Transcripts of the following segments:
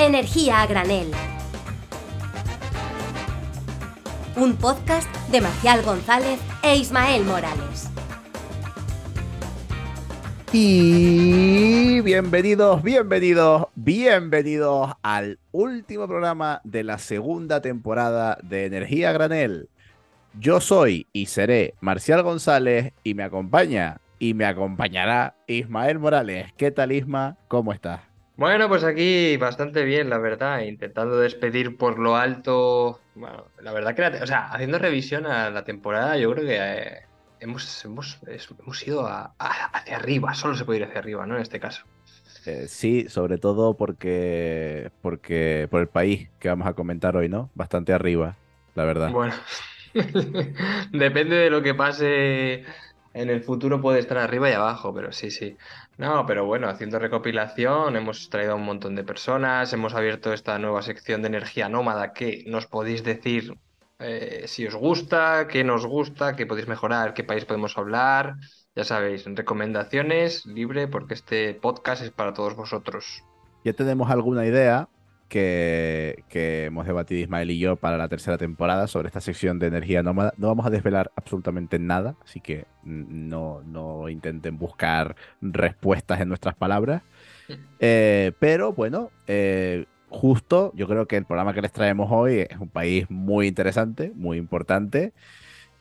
Energía a granel. Un podcast de Marcial González e Ismael Morales. Y bienvenidos, bienvenidos, bienvenidos al último programa de la segunda temporada de Energía Granel. Yo soy y seré Marcial González y me acompaña y me acompañará Ismael Morales. ¿Qué tal Isma? ¿Cómo estás? Bueno, pues aquí bastante bien, la verdad, intentando despedir por lo alto. Bueno, la verdad que, o sea, haciendo revisión a la temporada, yo creo que eh, hemos, hemos, hemos ido hacia arriba, solo se puede ir hacia arriba, ¿no? En este caso. Eh, sí, sobre todo porque, porque por el país que vamos a comentar hoy, ¿no? Bastante arriba, la verdad. Bueno, depende de lo que pase en el futuro puede estar arriba y abajo, pero sí, sí. No, pero bueno, haciendo recopilación, hemos traído a un montón de personas, hemos abierto esta nueva sección de energía nómada que nos podéis decir eh, si os gusta, qué nos gusta, qué podéis mejorar, qué país podemos hablar. Ya sabéis, recomendaciones libre porque este podcast es para todos vosotros. Ya tenemos alguna idea, que, hemos debatido Ismael y yo para la tercera temporada sobre esta sección de energía nómada. No vamos a desvelar absolutamente nada, así que no, no intenten buscar respuestas en nuestras palabras. Eh, pero bueno, eh, justo yo creo que el programa que les traemos hoy es un país muy interesante, muy importante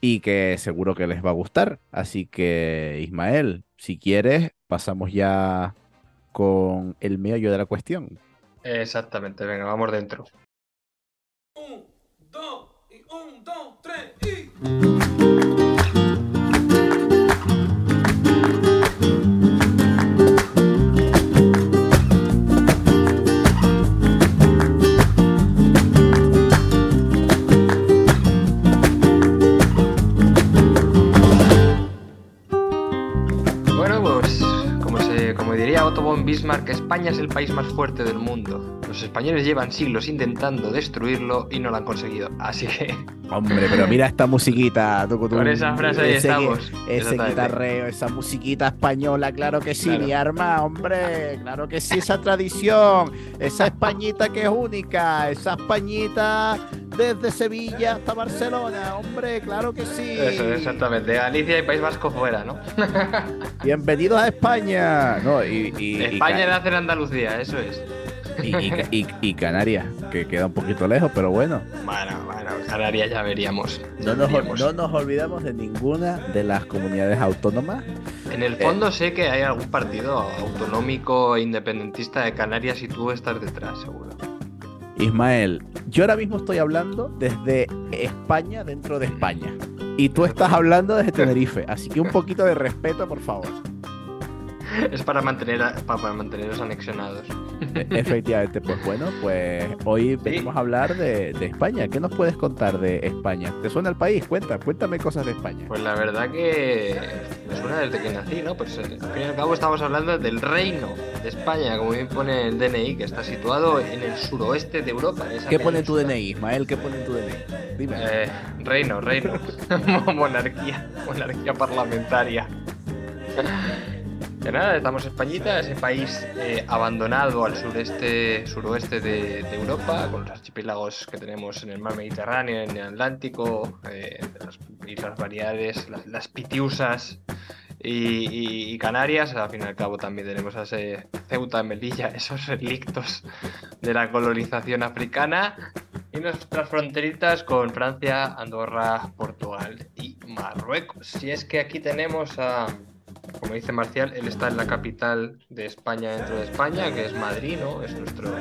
y que seguro que les va a gustar. Así que Ismael, si quieres, pasamos ya con el meollo de la cuestión. Exactamente, venga, vamos dentro. Un, dos, y un, dos, tres, y... Otto von Bismarck, España es el país más fuerte del mundo. Los españoles llevan siglos intentando destruirlo y no lo han conseguido. Así que. Hombre, pero mira esta musiquita. Con esa frase ahí estamos. Ese guitarreo, esa musiquita española, claro que sí, mi arma, hombre. Claro que sí, esa tradición. Esa Españita que es única. Esa Españita desde Sevilla hasta Barcelona, hombre, claro que sí. Eso, exactamente. Galicia y País Vasco fuera, ¿no? Bienvenidos a España. No, y, España nace en Andalucía, eso es. Y, Canarias, que queda un poquito lejos, pero bueno. Bueno, bueno, Canarias ya veríamos. no, nos, olvidamos de ninguna de las comunidades autónomas. En el fondo eh, sé que hay algún partido autonómico e independentista de Canarias y tú estás detrás, seguro. Ismael, yo ahora mismo estoy hablando desde España dentro de España. Y tú estás hablando desde Tenerife. Así que un poquito de respeto, por favor. Es para, mantener para mantenerlos anexionados. Efectivamente, pues bueno, pues hoy venimos a hablar de, España. ¿Qué nos puedes contar de España? ¿Te suena el país? Cuenta, cuéntame cosas de España. Pues la verdad que me suena desde que nací, ¿no? Pues al fin y al cabo estamos hablando del reino de España, como bien pone el DNI, que está situado en el suroeste de Europa. ¿Qué pone tu DNI, Ismael? ¿Qué pone tu DNI? Dime. Eh, reino, reino. monarquía, monarquía parlamentaria. De nada, estamos en Españita, ese país eh, abandonado al sureste, suroeste de, Europa, con los archipiélagos que tenemos en el mar Mediterráneo, en el Atlántico, eh, las Islas Variedades, las, Pitiusas y, Canarias. Al fin y al cabo también tenemos a ese Ceuta, Melilla, esos relictos de la colonización africana. Y nuestras fronteritas con Francia, Andorra, Portugal y Marruecos. Si es que aquí tenemos a como dice Marcial, él está en la capital de España dentro de España, que es Madrid, ¿no? Es nuestro,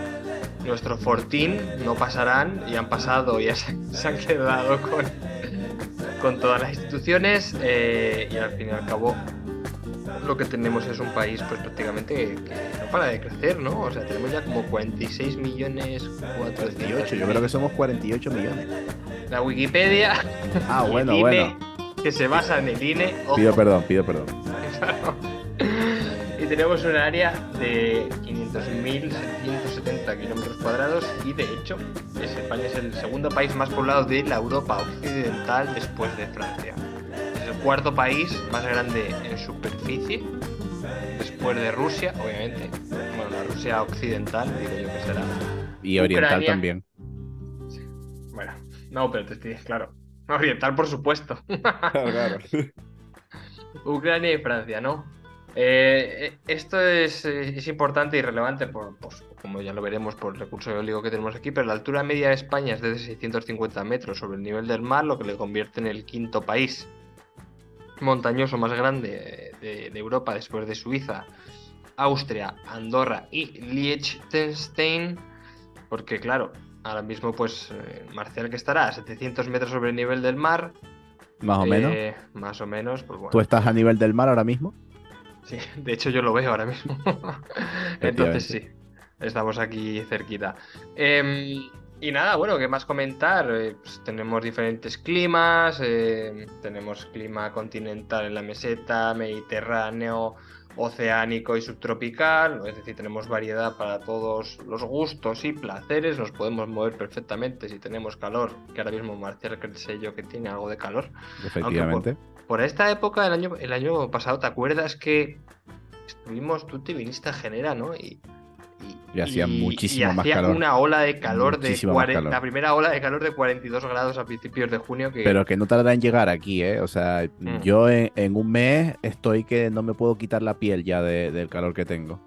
nuestro fortín, no pasarán y han pasado, ya se, se han quedado con, con todas las instituciones y al fin y al cabo lo que tenemos es un país pues prácticamente que no para de crecer, ¿no? O sea, tenemos ya como 46 millones 48, yo creo que somos 48 millones. La Wikipedia. Ah, bueno, bueno. Que se basa en el INE. Pido perdón, pido perdón. Tenemos un área de 500.770 kilómetros cuadrados y de hecho España es el segundo país más poblado de la Europa occidental después de Francia. Es el cuarto país más grande en superficie después de Rusia, obviamente. Bueno, la Rusia occidental, digo yo que será Y oriental Ucrania- también. Bueno, no, pero te estoy, claro. Oriental, por supuesto. Ucrania y Francia, ¿no? Eh, eh, esto es, eh, es importante y relevante, por, pues, como ya lo veremos por el recurso eólico que tenemos aquí, pero la altura media de España es de 650 metros sobre el nivel del mar, lo que le convierte en el quinto país montañoso más grande de, de Europa después de Suiza, Austria, Andorra y Liechtenstein, porque claro, ahora mismo pues eh, Marcial que estará a 700 metros sobre el nivel del mar, Más o menos. eh, más o menos, pues bueno. ¿Tú estás a nivel del mar ahora mismo? Sí, de hecho yo lo veo ahora mismo. Entonces sí, estamos aquí cerquita. Em, y nada, bueno, ¿qué más comentar? Eh, pues tenemos diferentes climas, eh, tenemos clima continental en la meseta, mediterráneo, oceánico y subtropical, es decir, tenemos variedad para todos los gustos y placeres, nos podemos mover perfectamente si tenemos calor, que ahora mismo Marcial yo que tiene algo de calor. Efectivamente. Por esta época, el año, el año pasado, ¿te acuerdas que estuvimos, tú te viniste a Genera, ¿no? Y, Y hacía muchísimo y más hacía calor. una ola de calor de Muchísimo más 40 calor. la primera ola de calor de 42 grados a principios de junio que Pero que no tarda en llegar aquí, ¿eh? O sea, Mm. yo en, en un mes estoy que no me puedo quitar la piel ya de- del calor que tengo.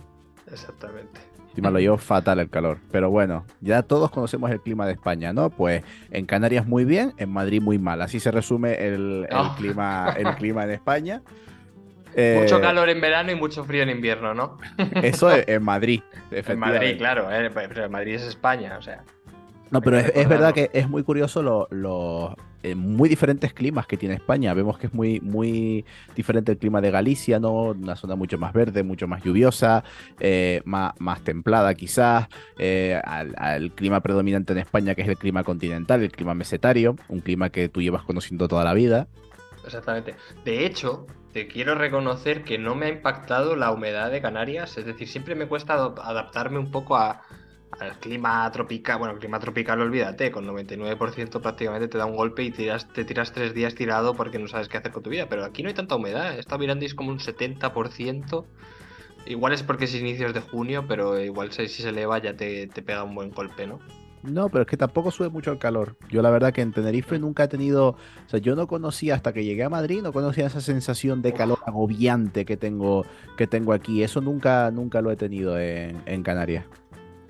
exactamente. Encima lo llevo fatal el calor. Pero bueno, ya todos conocemos el clima de España, ¿no? Pues en Canarias muy bien, en Madrid muy mal. Así se resume el, el Oh. clima, el clima en España. Eh, Mucho calor en verano y mucho frío en invierno, ¿no? Eso es- en Madrid. En Madrid, claro, eh, pero Madrid es España, o sea. No, pero es, verdad que es muy curioso los lo, muy diferentes climas que tiene España. Vemos que es muy, muy diferente el clima de Galicia, ¿no? Una zona mucho más verde, mucho más lluviosa, eh, más, más templada quizás, eh, al, al clima predominante en España, que es el clima continental, el clima mesetario, un clima que tú llevas conociendo toda la vida. Exactamente. De hecho, te quiero reconocer que no me ha impactado la humedad de Canarias. Es decir, siempre me cuesta adaptarme un poco a- al clima tropical. Bueno, clima tropical, olvídate, con 99% prácticamente te da un golpe y tiras, te tiras tres días tirado porque no sabes qué hacer con tu vida. Pero aquí no hay tanta humedad. He estado mirando y es como un 70%. Igual es porque es inicios de junio, pero igual si, si se eleva ya te, te pega un buen golpe, ¿no? No, pero es que tampoco sube mucho el calor. Yo la verdad que en Tenerife nunca he tenido, o sea, yo no conocía hasta que llegué a Madrid, no conocía esa sensación de calor agobiante que tengo, que tengo aquí. Eso nunca, nunca lo he tenido en, en Canarias.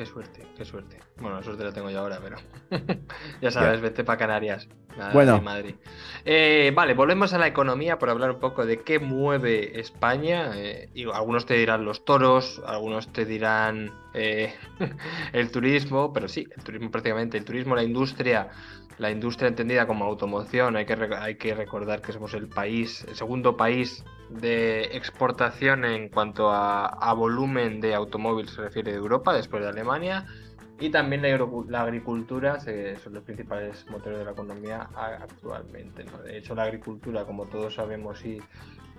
Qué suerte, qué suerte. Bueno, la suerte la tengo yo ahora, pero ya sabes, vete para Canarias. Nada Bueno. Madrid. Eh, vale, volvemos a la economía por hablar un poco de qué mueve España. Eh, y algunos te dirán los toros, algunos te dirán eh, el turismo, pero sí, el turismo prácticamente, el turismo, la industria, la industria entendida como automoción. Hay que, hay que recordar que somos el país, el segundo país de exportación en cuanto a, a volumen de automóvil se refiere de Europa, después de Alemania. Y también la, la agricultura se- son los principales motores de la economía actualmente. ¿no? De hecho, la agricultura, como todos sabemos, y,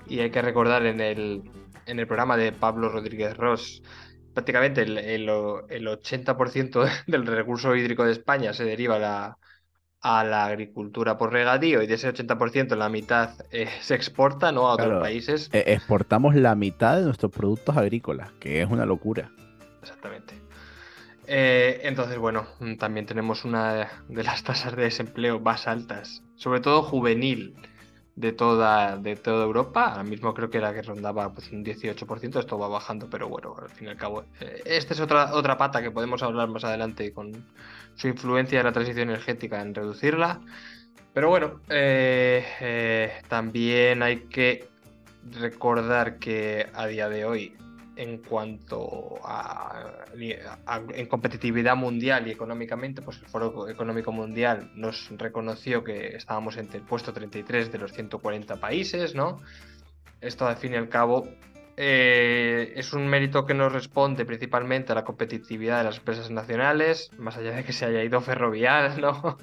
y hay que recordar en el, en el programa de Pablo Rodríguez Ross, prácticamente el, el, el 80% del recurso hídrico de España se deriva la, a la agricultura por regadío y de ese 80% la mitad eh, se exporta ¿no? a otros Claro. países. Eh, exportamos la mitad de nuestros productos agrícolas, que es una locura. Exactamente. Eh, entonces, bueno, mm, también tenemos una de las tasas de desempleo más altas, sobre todo juvenil, de toda, de toda Europa. Ahora mismo creo que era que rondaba pues, un 18%, esto va bajando, pero bueno, al fin y al cabo. eh, esta es otra, otra pata que podemos hablar más adelante con su influencia en la transición energética en reducirla. Pero bueno, eh, eh, también hay que recordar que a día de hoy en cuanto a, en competitividad mundial y económicamente, pues el Foro Económico Mundial nos reconoció que estábamos entre el puesto 33 de los 140 países, ¿no? Esto al fin y al cabo eh, es un mérito que nos responde principalmente a la competitividad de las empresas nacionales, más allá de que se haya ido ferrovial, ¿no?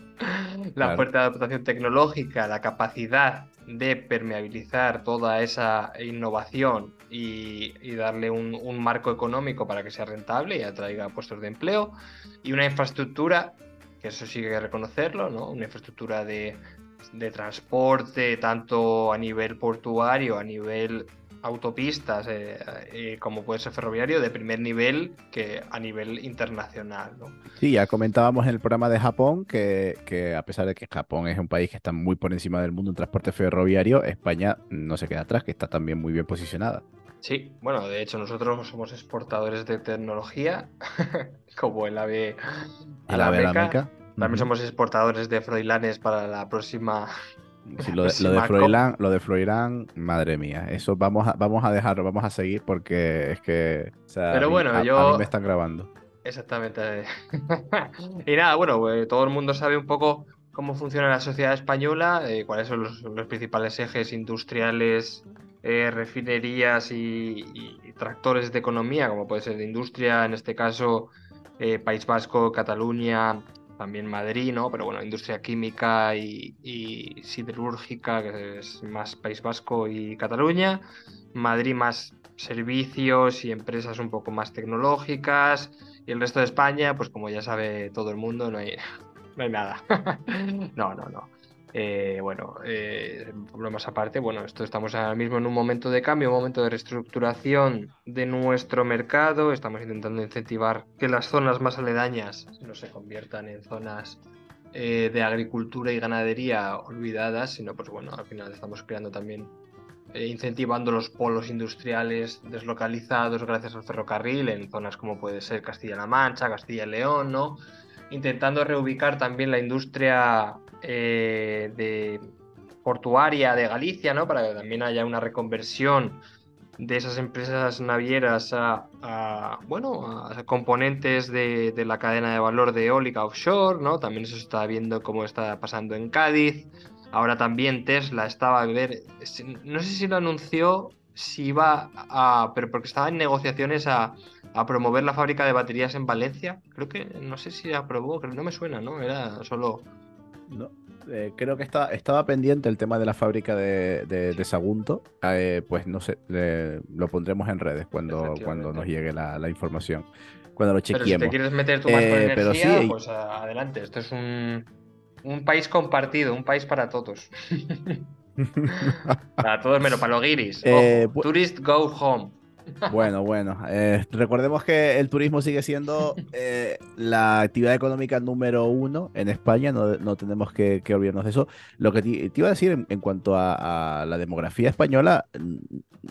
la Claro. fuerte adaptación tecnológica, la capacidad de permeabilizar toda esa innovación y, y darle un, un marco económico para que sea rentable y atraiga puestos de empleo y una infraestructura, que eso sí que hay que reconocerlo, ¿no? Una infraestructura de, de transporte, tanto a nivel portuario, a nivel autopistas, eh, eh, como puede ser ferroviario, de primer nivel que a nivel internacional. ¿no? Sí, ya comentábamos en el programa de Japón que, que a pesar de que Japón es un país que está muy por encima del mundo en transporte ferroviario, España no se queda atrás, que está también muy bien posicionada. Sí, bueno, de hecho nosotros somos exportadores de tecnología, como el AVE, A la Meca. meca. También somos exportadores de Froilanes para la próxima. Sí, lo, de, lo COP. Froilán, lo de Froilán, madre mía, eso vamos a, vamos a dejarlo, vamos a seguir porque es que, o sea, Pero bueno, a- a yo- mí me están grabando. Exactamente. y nada, bueno, eh, todo el mundo sabe un poco cómo funciona la sociedad española, eh, cuáles son los, los principales ejes industriales, eh, refinerías y, y tractores de economía, como puede ser de industria, en este caso eh, País Vasco, Cataluña, también Madrid, ¿no? Pero bueno, industria química y, siderúrgica, que es más País Vasco y Cataluña. Madrid más servicios y empresas un poco más tecnológicas. Y el resto de España, pues como ya sabe todo el mundo, no hay, no hay nada. no, no, no. Eh, bueno, eh, problemas aparte, bueno, esto estamos ahora mismo en un momento de cambio, un momento de reestructuración de nuestro mercado. Estamos intentando incentivar que las zonas más aledañas no se conviertan en zonas eh, de agricultura y ganadería olvidadas, sino pues bueno, al final estamos creando también eh, incentivando los polos industriales deslocalizados gracias al ferrocarril en zonas como puede ser Castilla-La Mancha, Castilla y León, ¿no? Intentando reubicar también la industria eh, de portuaria de Galicia, ¿no? Para que también haya una reconversión de esas empresas navieras a, bueno, a componentes de, de la cadena de valor de eólica offshore, ¿no? También eso se está viendo cómo está pasando en Cádiz. Ahora también Tesla estaba a ver, no sé si lo anunció, si iba a, pero porque estaba en negociaciones a, a promover la fábrica de baterías en Valencia. Creo que, no sé si aprobó, creo no me suena, ¿no? Era solo... No, eh, creo que está, estaba pendiente el tema de la fábrica de, de- de Sagunto. Eh, pues no sé, lo pondremos en redes cuando, cuando nos llegue la, la información. Cuando lo Pero si te chequeemos. quieres meter tú más con Eh, pero energía, sí, pues adelante. Esto es un, un país compartido, un país para todos. Para todos menos para los guiris. Ojo, tourist go home. Bueno, bueno, eh, recordemos que el turismo sigue siendo eh, la actividad económica número uno en España, no, no tenemos que, que olvidarnos de eso. Lo que te, te iba a decir en, en cuanto a, a la demografía española, n-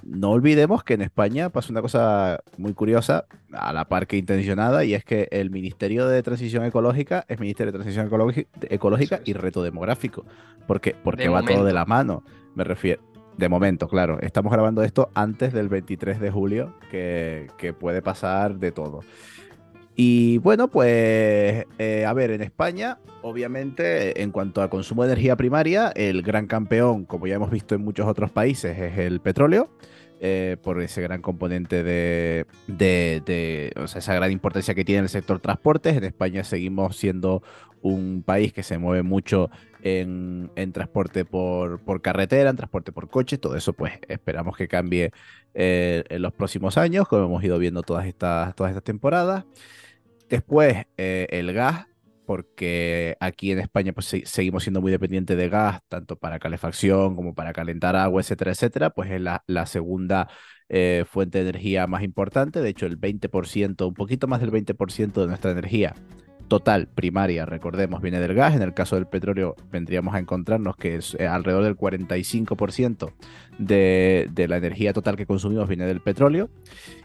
no olvidemos que en España pasa una cosa muy curiosa, a la par que intencionada, y es que el Ministerio de Transición Ecológica es Ministerio de Transición Ecológica, y Reto Demográfico, porque, porque De va todo de la mano, me refiero. De momento, claro. Estamos grabando esto antes del 23 de julio, que, puede pasar de todo. Y bueno, pues, eh, a ver, en España, obviamente, en cuanto a consumo de energía primaria, el gran campeón, como ya hemos visto en muchos otros países, es el petróleo, eh, por ese gran componente de, de, de- o sea, esa gran importancia que tiene el sector transportes. En España seguimos siendo un país que se mueve mucho en, transporte por, por carretera, en transporte por coche, todo eso pues esperamos que cambie eh, en los próximos años, como hemos ido viendo todas estas, todas estas temporadas. Después eh, el gas, porque aquí en España pues se- seguimos siendo muy dependientes de gas, tanto para calefacción como para calentar agua, etcétera, etcétera, pues es la, la segunda eh, fuente de energía más importante, de hecho el 20%, un poquito más del 20% de nuestra energía total primaria, recordemos, viene del gas. En el caso del petróleo vendríamos a encontrarnos que es eh, alrededor del 45% de, la energía total que consumimos viene del petróleo.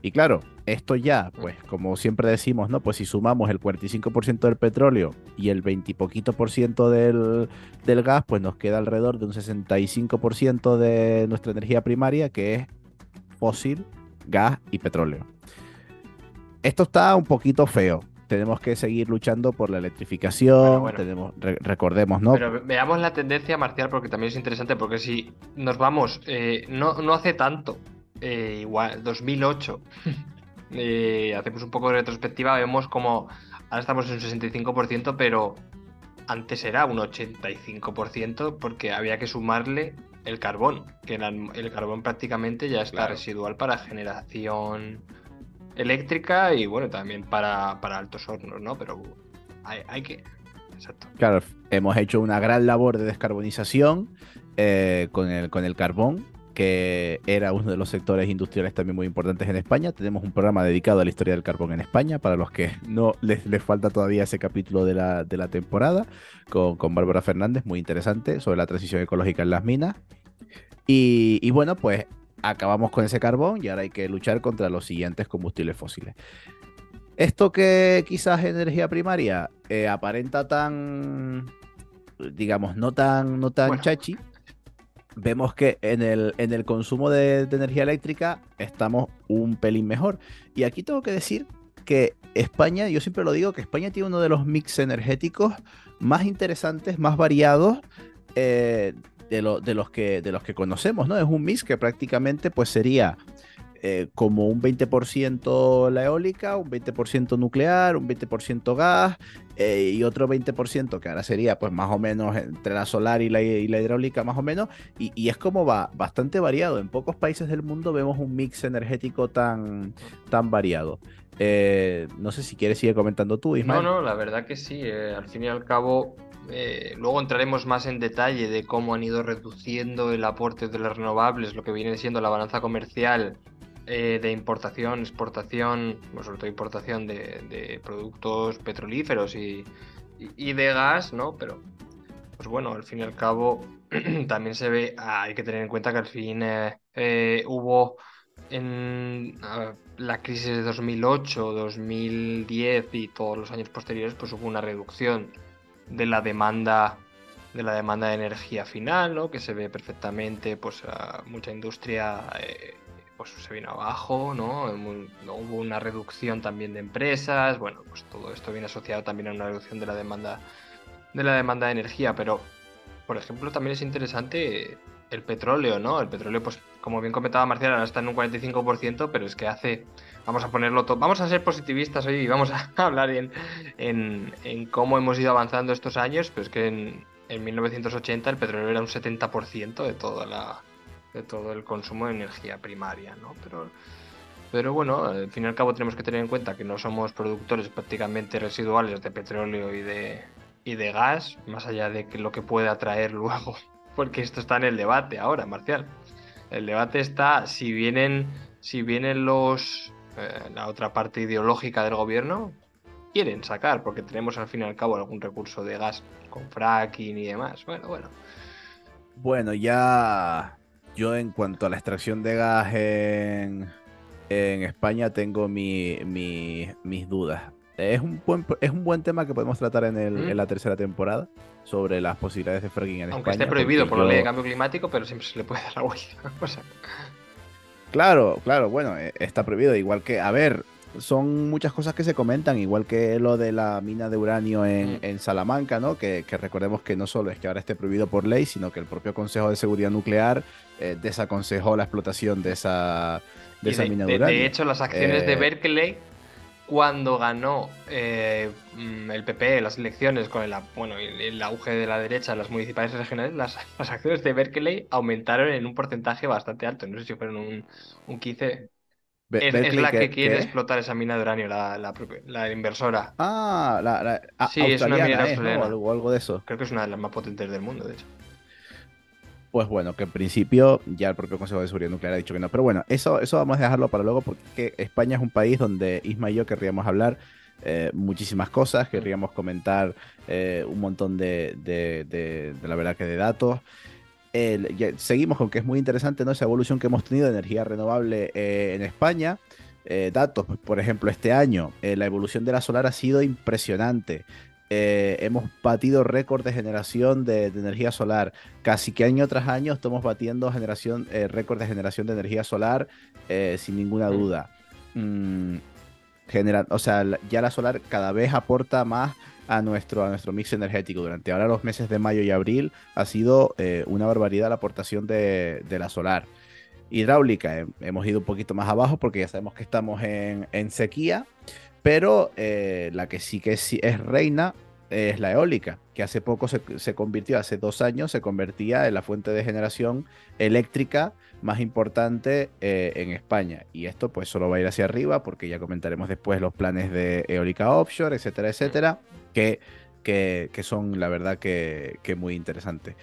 Y claro, esto ya, pues como siempre decimos, ¿no? Pues si sumamos el 45% del petróleo y el 20 y poquito por ciento del, del gas, pues nos queda alrededor de un 65% de nuestra energía primaria que es fósil, gas y petróleo. Esto está un poquito feo. Tenemos que seguir luchando por la electrificación. Bueno, bueno. Tenemos, re- recordemos, ¿no? Pero ve- veamos la tendencia marcial porque también es interesante porque si nos vamos, eh, no, no hace tanto, eh, igual 2008, eh, hacemos un poco de retrospectiva, vemos como ahora estamos en un 65%, pero antes era un 85% porque había que sumarle el carbón, que el, el carbón prácticamente ya está Claro. residual para generación eléctrica y bueno, también para, para altos hornos, ¿no? Pero hay, hay que... Exacto. Claro, hemos hecho una gran labor de descarbonización eh, con, el, con el carbón que era uno de los sectores industriales también muy importantes en España. Tenemos un programa dedicado a la historia del carbón en España, para los que no les, les falta todavía ese capítulo de la, de la temporada, con, con Bárbara Fernández, muy interesante, sobre la transición ecológica en las minas. Y, y bueno, pues acabamos con ese carbón y ahora hay que luchar contra los siguientes combustibles fósiles. Esto que quizás energía primaria eh, aparenta tan, digamos, no tan, no tan Bueno. chachi, vemos que en el, en el consumo de, de energía eléctrica estamos un pelín mejor. Y aquí tengo que decir que España, yo siempre lo digo, que España tiene uno de los mix energéticos más interesantes, más variados eh, de, lo- de los que, de los que conocemos, ¿no? Es un mix que prácticamente pues sería eh, como un 20% la eólica, un 20% nuclear, un 20% gas eh, y otro 20% que ahora sería pues más o menos entre la solar y la, y la hidráulica más o menos y, y es como va bastante variado. En pocos países del mundo vemos un mix energético tan, tan variado. Eh, no sé si quieres seguir comentando tú, No, Ismael. no, la verdad que sí. al fin y al cabo, eh, luego entraremos más en detalle de cómo han ido reduciendo el aporte de las renovables, lo que viene siendo la balanza comercial eh, de importación, exportación, sobre todo importación de, productos petrolíferos y, de gas, ¿no? Pero, pues bueno, al fin y al cabo, también se ve, hay que tener en cuenta que al fin eh, hubo en la crisis de 2008, 2010 y todos los años posteriores, pues hubo una reducción de la demanda de la demanda de energía final, ¿no? Que se ve perfectamente, pues mucha industria eh, pues se vino abajo, no Hubo una reducción también de empresas, bueno, pues todo esto viene asociado también a una reducción de la demanda de la demanda de energía, pero por ejemplo también es interesante el petróleo, ¿no? El petróleo, pues como bien comentaba Marcial, ahora está en un 45%, pero es que hace, vamos a ponerlo todo, vamos a ser positivistas hoy y vamos a hablar en, en, en cómo hemos ido avanzando estos años, pero es que en, en 1980 el petróleo era un 70% de toda la de todo el consumo de energía primaria, ¿no? Pero pero bueno, al fin y al cabo tenemos que tener en cuenta que no somos productores prácticamente residuales de petróleo y de, y de gas, más allá de que lo que pueda traer luego, porque esto está en el debate ahora, Marcial. El debate está si vienen, si vienen los eh, la otra parte ideológica del gobierno, quieren sacar, porque tenemos al fin y al cabo algún recurso de gas con fracking y demás. Bueno, bueno. Bueno, ya yo en cuanto a la extracción de gas en, en España tengo mi- mi- mis dudas. Es un, buen, es un buen tema que podemos tratar en, el- ¿Mm? en la tercera temporada sobre las posibilidades de fracking en Aunque España. esté prohibido por la ley de cambio climático, pero siempre se le puede dar la vuelta. O sea, Claro, claro, bueno, eh, está prohibido. Igual que, a ver, son muchas cosas que se comentan, igual que lo de la mina de uranio en, Mm. en Salamanca, ¿no? Que, que recordemos que no solo es que ahora esté prohibido por ley, sino que el propio Consejo de Seguridad Nuclear eh, desaconsejó la explotación de esa, de y esa de, mina de, de- de uranio. hecho, las acciones de Eh, Berkeley, cuando ganó eh, mm, el PP las elecciones con el, bueno, el, el auge de la derecha en las municipales y regionales, las, las acciones de Berkeley aumentaron en un porcentaje bastante alto. No sé si fueron un, un 15. Be- Es, la que ¿qué- quiere explotar esa mina de uranio, la, la, la inversora. Ah, la, la- a- Sí, es una australiana, minera es, ¿no? australiana. Algo, algo de eso. Creo que es una de las más potentes del mundo, de hecho. Pues bueno, que en principio ya el propio Consejo de Seguridad Nuclear ha dicho que no. Pero bueno, eso, eso vamos a dejarlo para luego porque es que España es un país donde Isma y yo querríamos hablar eh, muchísimas cosas, querríamos comentar eh, un montón de, de- de- de la verdad que de datos. El- ya- seguimos con que es muy interesante ¿no? esa evolución que hemos tenido de energía renovable eh, en España. Datos, por ejemplo, este año la evolución de la solar ha sido impresionante. Eh, hemos batido récord de generación de, de energía solar. Casi que año tras año estamos batiendo generación, eh, récord de generación de energía solar eh, sin ninguna duda. Mm, genera- o sea, ya la solar cada vez aporta más a nuestro, a nuestro mix energético. Durante ahora los meses de mayo y abril ha sido una barbaridad la aportación de, de la solar. Hidráulica, hemos ido un poquito más abajo porque ya sabemos que estamos en, en sequía, pero eh, la que sí que sí es reina es la eólica, que hace poco se, se convirtió, hace dos años, se convertía en la fuente de generación eléctrica más importante eh, en España. Y esto pues solo va a ir hacia arriba porque ya comentaremos después los planes de eólica offshore, etcétera, etcétera, que, que, que son la verdad que, que muy interesantes.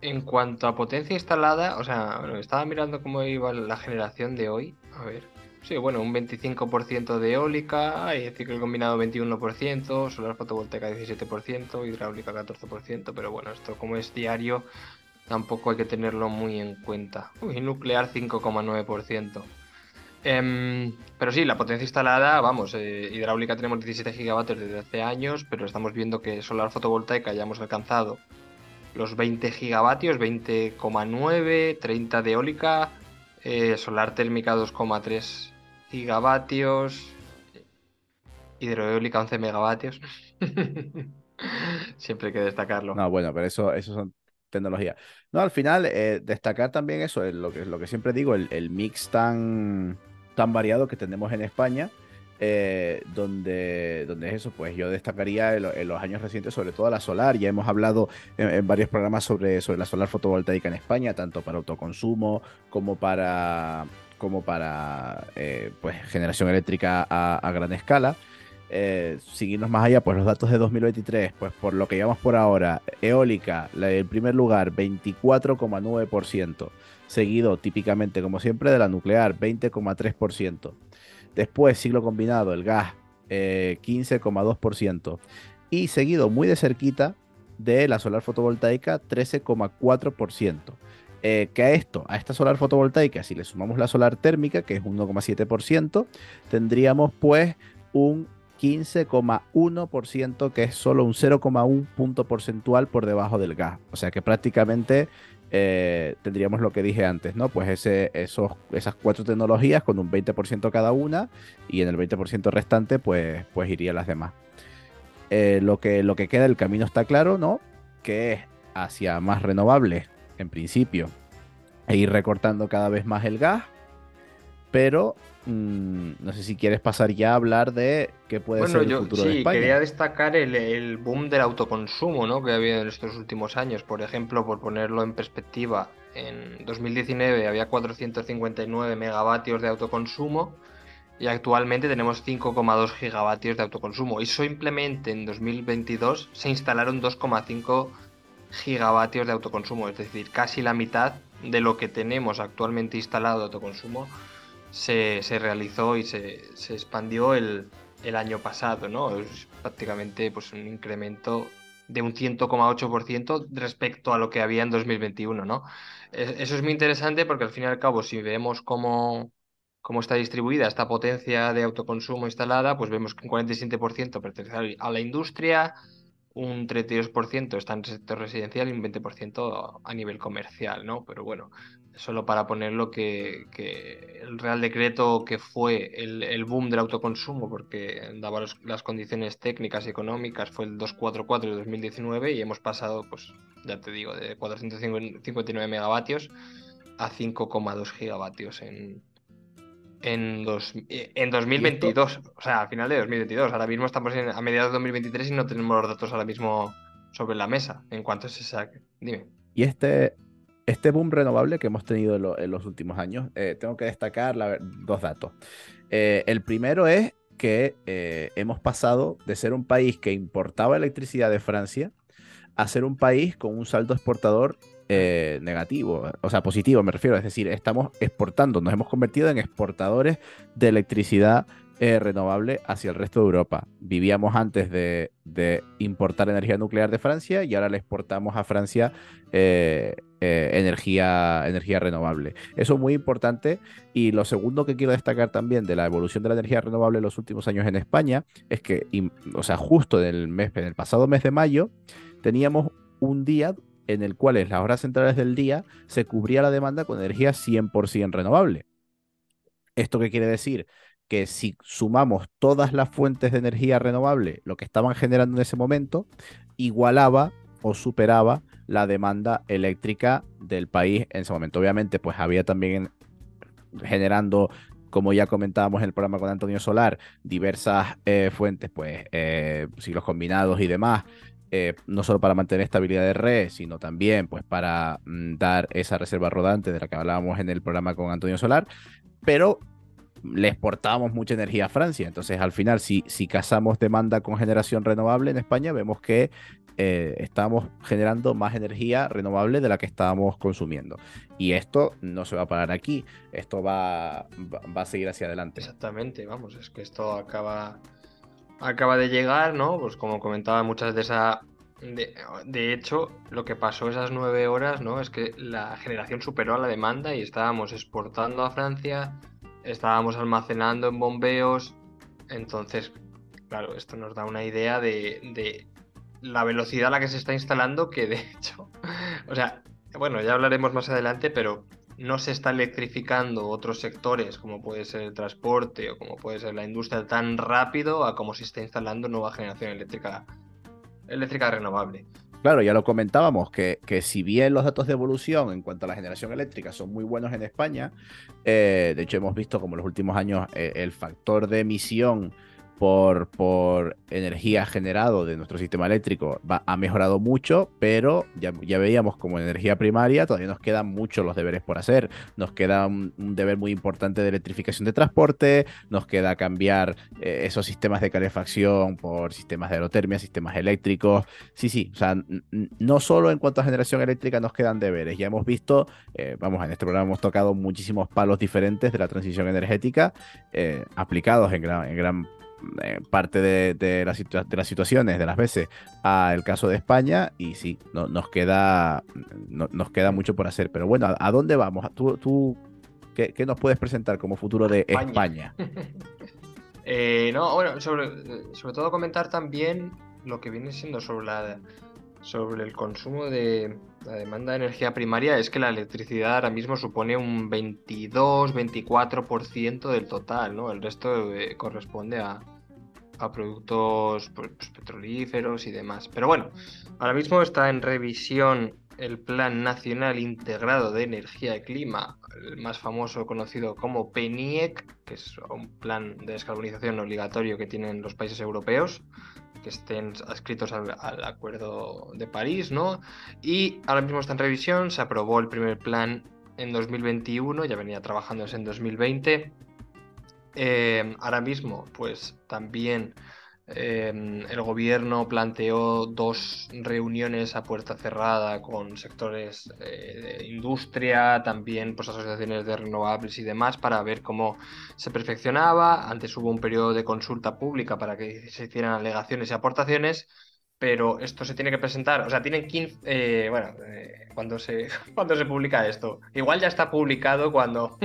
En cuanto a potencia instalada, o sea, estaba mirando cómo iba la generación de hoy. A ver. Sí, bueno, un 25% de eólica, y ciclo combinado 21%, solar fotovoltaica 17%, hidráulica 14%, pero bueno, esto como es diario, tampoco hay que tenerlo muy en cuenta. Uy, nuclear 5,9%. Em, pero sí, la potencia instalada, vamos, eh, hidráulica tenemos 17 gigavatios desde hace años, pero estamos viendo que solar fotovoltaica ya hemos alcanzado los 20 gigavatios, 20,9, 30 de eólica, eh, solar térmica 2,3 gigavatios, hidroeólica 11 megavatios. Siempre hay que destacarlo. No, bueno, pero eso, eso son tecnologías. No, al final, eh, destacar también eso, es lo que, lo que siempre digo, el, el mix tan, tan variado que tenemos en España. eh, donde, donde es eso, pues yo destacaría en, lo- en los años recientes sobre todo la solar. Ya hemos hablado en, en varios programas sobre, sobre la solar fotovoltaica en España, tanto para autoconsumo como para, como para eh, pues, generación eléctrica a, a gran escala. Eh, seguirnos más allá, pues los datos de 2023, pues por lo que llevamos por ahora, eólica, en primer lugar, 24,9%, seguido típicamente, como siempre, de la nuclear, 20,3%. Después, ciclo combinado, el gas, eh, 15,2%. Y seguido muy de cerquita de la solar fotovoltaica, 13,4%. Eh, que a esto, a esta solar fotovoltaica, si le sumamos la solar térmica, que es 1,7%, tendríamos pues un 15,1%, que es solo un 0,1 punto porcentual por debajo del gas. O sea que prácticamente eh, tendríamos lo que dije antes, ¿no? Pues esas cuatro tecnologías con un 20% cada una y en el 20% restante pues, pues irían las demás. Eh, lo, que, lo que queda, el camino está claro, ¿no? Que es hacia más renovables, en principio, e ir recortando cada vez más el gas, pero mm, no sé si quieres pasar ya a hablar de qué puede Bueno, ser el yo futuro de sí, España. quería destacar el, el boom del autoconsumo, ¿no? que ha habido en estos últimos años. Por ejemplo, por ponerlo en perspectiva, en 2019 había 459 megavatios de autoconsumo y actualmente tenemos 5,2 gigavatios de autoconsumo. Y simplemente en 2022 se instalaron 2,5 gigavatios de autoconsumo, es decir, casi la mitad de lo que tenemos actualmente instalado de autoconsumo se, se realizó y se, se expandió el, el año pasado, ¿no? Es prácticamente pues, un incremento de un 100,8% respecto a lo que había en 2021, ¿no? Eh, Eso es muy interesante porque al fin y al cabo, si vemos cómo, cómo está distribuida esta potencia de autoconsumo instalada, pues vemos que un 47% pertenece a la industria, un 32% está en el sector residencial y un 20% a nivel comercial, ¿no? Pero bueno, solo para ponerlo que, que el Real Decreto que fue el, el boom del autoconsumo, porque daba las condiciones técnicas y económicas, fue el 244 de 2019 y hemos pasado, pues ya te digo, de 459 megavatios a 5,2 gigavatios en, en, dos- eh, en 2022, o sea, a final de 2022. Ahora mismo estamos en- a mediados de 2023 y no tenemos los datos ahora mismo sobre la mesa en cuanto se saque. Dime. Y este, este boom renovable que hemos tenido en, lo- en los últimos años, eh, tengo que destacar la dos datos. Eh, el primero es que eh, hemos pasado de ser un país que importaba electricidad de Francia a ser un país con un saldo exportador eh, negativo, o sea, positivo me refiero. Es decir, estamos exportando, nos hemos convertido en exportadores de electricidad eh, renovable hacia el resto de Europa. Vivíamos antes de, importar energía nuclear de Francia y ahora le exportamos a Francia eh, energía, energía renovable. Eso es muy importante. Y lo segundo que quiero destacar también de la evolución de la energía renovable en los últimos años en España es que, o sea, justo en el, mes, en el pasado mes de mayo, teníamos un día en el cual en las horas centrales del día se cubría la demanda con energía 100% renovable. ¿Esto qué quiere decir? Que si sumamos todas las fuentes de energía renovable, lo que estaban generando en ese momento, igualaba o superaba la demanda eléctrica del país en ese momento. Obviamente, pues había también generando, como ya comentábamos en el programa con Antonio Solar, diversas eh, fuentes, pues eh, ciclos combinados y demás, eh, no solo para mantener estabilidad de red, sino también pues para mm, dar esa reserva rodante de la que hablábamos en el programa con Antonio Solar, pero le exportábamos mucha energía a Francia. Entonces, al final, si, si casamos demanda con generación renovable en España, vemos que eh, estamos generando más energía renovable de la que estábamos consumiendo. Y esto no se va a parar aquí, esto va, va, va a seguir hacia adelante. Exactamente, vamos, es que esto acaba, acaba de llegar, ¿no? Pues como comentaba, muchas de esa. De, hecho, lo que pasó esas nueve horas, ¿no? Es que la generación superó a la demanda y estábamos exportando a Francia, estábamos almacenando en bombeos. Entonces, claro, esto nos da una idea de, de la velocidad a la que se está instalando, que de hecho, o sea, bueno, ya hablaremos más adelante, pero no se está electrificando otros sectores como puede ser el transporte o como puede ser la industria tan rápido a como se está instalando nueva generación eléctrica, eléctrica renovable. Claro, ya lo comentábamos, que, que, si bien los datos de evolución en cuanto a la generación eléctrica son muy buenos en España, eh, de hecho hemos visto como en los últimos años eh, el factor de emisión por, energía generado de nuestro sistema eléctrico ha mejorado mucho, pero ya, veíamos como en energía primaria todavía nos quedan muchos los deberes por hacer. Nos queda un, deber muy importante de electrificación de transporte, nos queda cambiar eh, esos sistemas de calefacción por sistemas de aerotermia, sistemas eléctricos. Sí, sí, o sea, no solo en cuanto a generación eléctrica nos quedan deberes, ya hemos visto, eh, vamos, en este programa hemos tocado muchísimos palos diferentes de la transición energética eh, aplicados en gran eh, parte de, de, la situa de, las situaciones, de las veces, al caso de España, y sí, no, nos, queda, no, nos queda mucho por hacer. Pero bueno, ¿a, a dónde vamos? ¿Tú, tú qué, qué, nos puedes presentar como futuro de España? España? eh, no, bueno, sobre, sobre todo comentar también lo que viene siendo sobre la sobre el consumo de la demanda de energía primaria es que la electricidad ahora mismo supone un 22-24% del total, ¿no? El resto eh, corresponde a, a productos pues, petrolíferos y demás. Pero bueno, ahora mismo está en revisión el Plan Nacional Integrado de Energía y Clima, el más famoso conocido como PENIEC, que es un plan de descarbonización obligatorio que tienen los países europeos que estén adscritos al, al, Acuerdo de París, ¿no? Y ahora mismo está en revisión, se aprobó el primer plan en 2021, ya venía trabajándose en 2020. Eh, ahora mismo, pues también eh, el gobierno planteó dos reuniones a puerta cerrada con sectores eh, de industria, también pues, asociaciones de renovables y demás para ver cómo se perfeccionaba. Antes hubo un periodo de consulta pública para que se hicieran alegaciones y aportaciones pero esto se tiene que presentar, o sea, tienen 15, eh, bueno, eh, cuando, se, cuando se publica esto, igual ya está publicado cuando,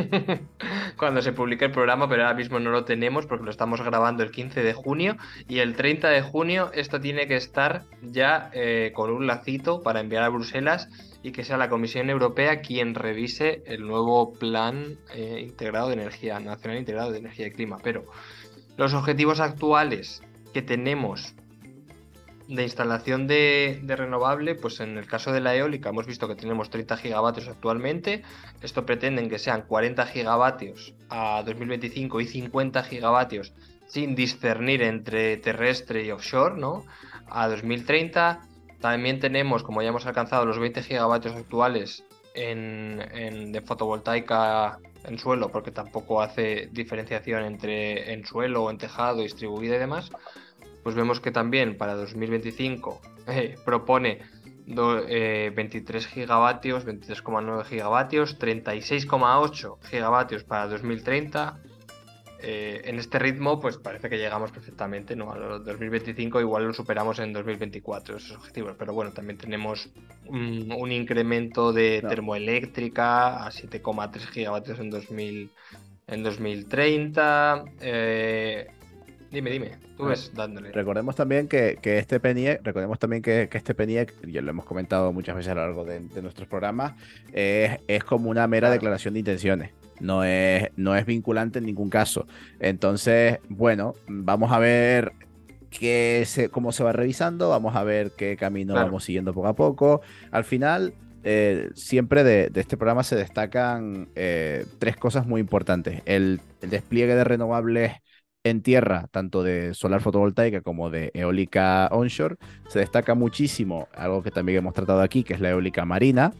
cuando se publique el programa, pero ahora mismo no lo tenemos porque lo estamos grabando el 15 de junio y el 30 de junio esto tiene que estar ya eh, con un lacito para enviar a Bruselas y que sea la Comisión Europea quien revise el nuevo plan eh, integrado de energía, nacional integrado de energía y clima, pero los objetivos actuales que tenemos de instalación de, de, renovable, pues en el caso de la eólica hemos visto que tenemos 30 gigavatios actualmente. Esto pretenden que sean 40 gigavatios a 2025 y 50 gigavatios sin discernir entre terrestre y offshore, ¿no? A 2030. También tenemos, como ya hemos alcanzado los 20 gigavatios actuales en, en de fotovoltaica en suelo, porque tampoco hace diferenciación entre en suelo o en tejado, distribuida y demás pues vemos que también para 2025 eh, propone do, eh, 23 gigavatios, 23,9 gigavatios, 36,8 gigavatios para 2030. Eh, en este ritmo, pues parece que llegamos perfectamente, ¿no? A los 2025 igual lo superamos en 2024, esos objetivos. Pero bueno, también tenemos un, un incremento de claro. termoeléctrica a 7,3 gigavatios en, 2000, en 2030. Eh, Dime, dime, tú ves dándole. Recordemos también que, que este PENIEC, recordemos también que, que, este PENIEC, ya lo hemos comentado muchas veces a lo largo de, de nuestros programas, es, es, como una mera claro. declaración de intenciones. No es, no es vinculante en ningún caso. Entonces, bueno, vamos a ver qué se, cómo se va revisando, vamos a ver qué camino claro. vamos siguiendo poco a poco. Al final, eh, siempre de, de, este programa se destacan eh, tres cosas muy importantes. El, el despliegue de renovables en tierra, tanto de solar fotovoltaica como de eólica onshore, se destaca muchísimo algo que también hemos tratado aquí, que es la eólica marina,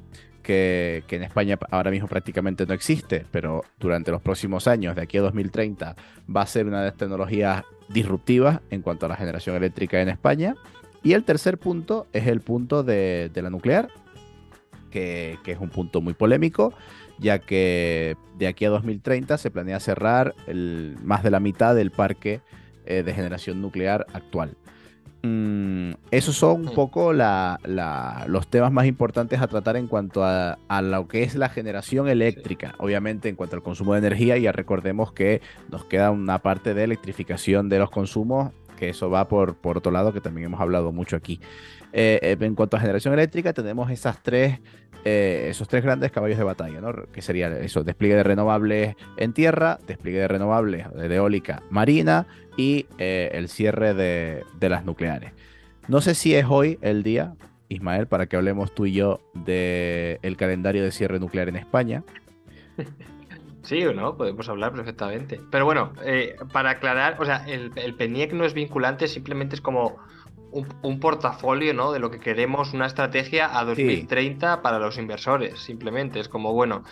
que, que en España ahora mismo prácticamente no existe, pero durante los próximos años, de aquí a 2030, va a ser una de las tecnologías disruptivas en cuanto a la generación eléctrica en España. Y el tercer punto es el punto de, la nuclear, que, que es un punto muy polémico, ya que de aquí a 2030 se planea cerrar el, más de la mitad del parque eh, de generación nuclear actual. Mm, esos son un Mm. poco la- la- los temas más importantes a tratar en cuanto a, a lo que es la generación eléctrica. Obviamente en cuanto al consumo de energía, ya recordemos que nos queda una parte de electrificación de los consumos, que eso va por, por otro lado, que también hemos hablado mucho aquí. Eh, eh, en cuanto a generación eléctrica, tenemos esas tres, eh, esos tres grandes caballos de batalla, ¿no? Que sería eso, despliegue de renovables en tierra, despliegue de renovables de eólica marina y el cierre de, las nucleares. No sé si es hoy el día, Ismael, para que hablemos tú y yo del calendario de cierre nuclear en España. Sí o no, podemos hablar perfectamente. Pero bueno, para aclarar, o sea, el, el PENIEC no es vinculante, simplemente es como un, un portafolio, ¿no? De lo que queremos, una estrategia a 2030 para los inversores, simplemente. Es como, bueno,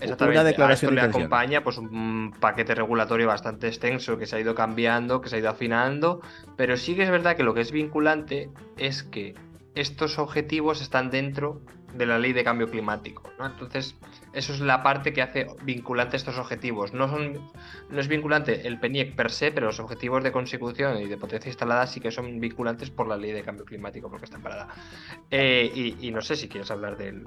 exactamente, a declaración esto de le acompaña pues un paquete regulatorio bastante extenso que se ha ido cambiando, que se ha ido afinando, pero sí que es verdad que lo que es vinculante es que estos objetivos están dentro de la ley de cambio climático, ¿no? Entonces, eso es la parte que hace vinculante estos objetivos. No, son, no es vinculante el PENIEC per se, pero los objetivos de consecución y de potencia instalada sí que son vinculantes por la ley de cambio climático, porque está parada. Eh, y, y no sé si quieres hablar del,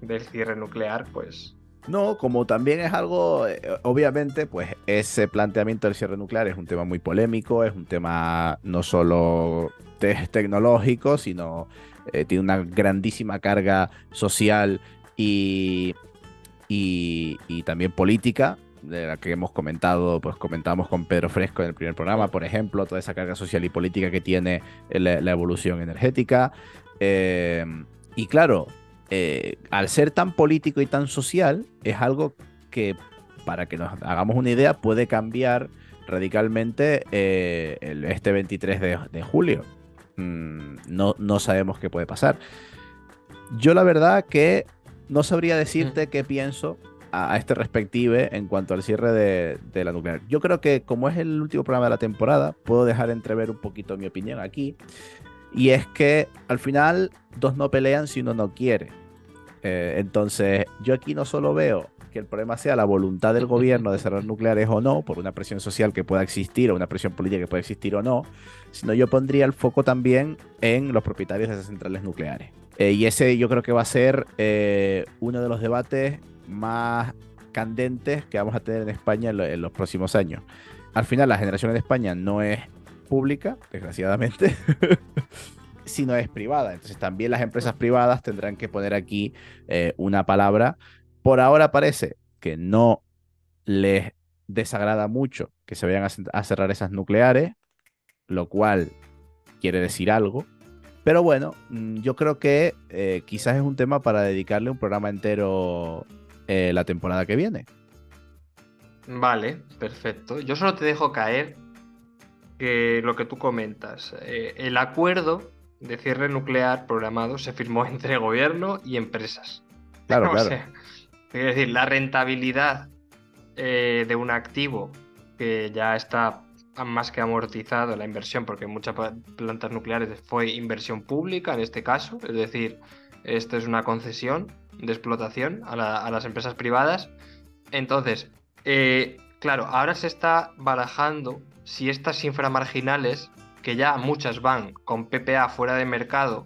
del cierre nuclear, pues No, como también es algo, eh, obviamente, pues ese planteamiento del cierre nuclear es un tema muy polémico, es un tema no solo te- tecnológico, sino eh, tiene una grandísima carga social y, y, también política, de la que hemos comentado, pues comentamos con Pedro Fresco en el primer programa, por ejemplo, toda esa carga social y política que tiene la, la evolución energética. Eh, y claro, eh, al ser tan político y tan social, es algo que, para que nos hagamos una idea, puede cambiar radicalmente eh, este 23 de, de julio. Mm, no, no sabemos qué puede pasar. Yo la verdad que no sabría decirte qué pienso a, a este respective en cuanto al cierre de, de la nuclear. Yo creo que como es el último programa de la temporada, puedo dejar entrever un poquito mi opinión aquí. Y es que al final dos no pelean si uno no quiere. Eh, entonces, yo aquí no solo veo que el problema sea la voluntad del gobierno de cerrar nucleares o no, por una presión social que pueda existir o una presión política que pueda existir o no, sino yo pondría el foco también en los propietarios de esas centrales nucleares. Eh, y ese yo creo que va a ser eh, uno de los debates más candentes que vamos a tener en España en, lo- en los próximos años. Al final, la generación en España no es pública, desgraciadamente, sino es privada. Entonces también las empresas privadas tendrán que poner aquí eh, una palabra. Por ahora parece que no les desagrada mucho que se vayan a, cerrar esas nucleares, lo cual quiere decir algo. Pero bueno, mm, yo creo que eh, quizás es un tema para dedicarle un programa entero eh, la temporada que viene. Vale, perfecto. Yo solo te dejo caer que lo que tú comentas. eh, el acuerdo de cierre nuclear programado se firmó entre gobierno y empresas. Claro, O claro. sea, es decir, la rentabilidad eh, de un activo que ya está más que amortizado la inversión, porque muchas plantas nucleares fue inversión pública en este caso, es decir, esto es una concesión de explotación a las empresas privadas. Entonces, eh, claro, ahora se está barajando si estas inframarginales, que ya muchas van con PPA fuera de mercado,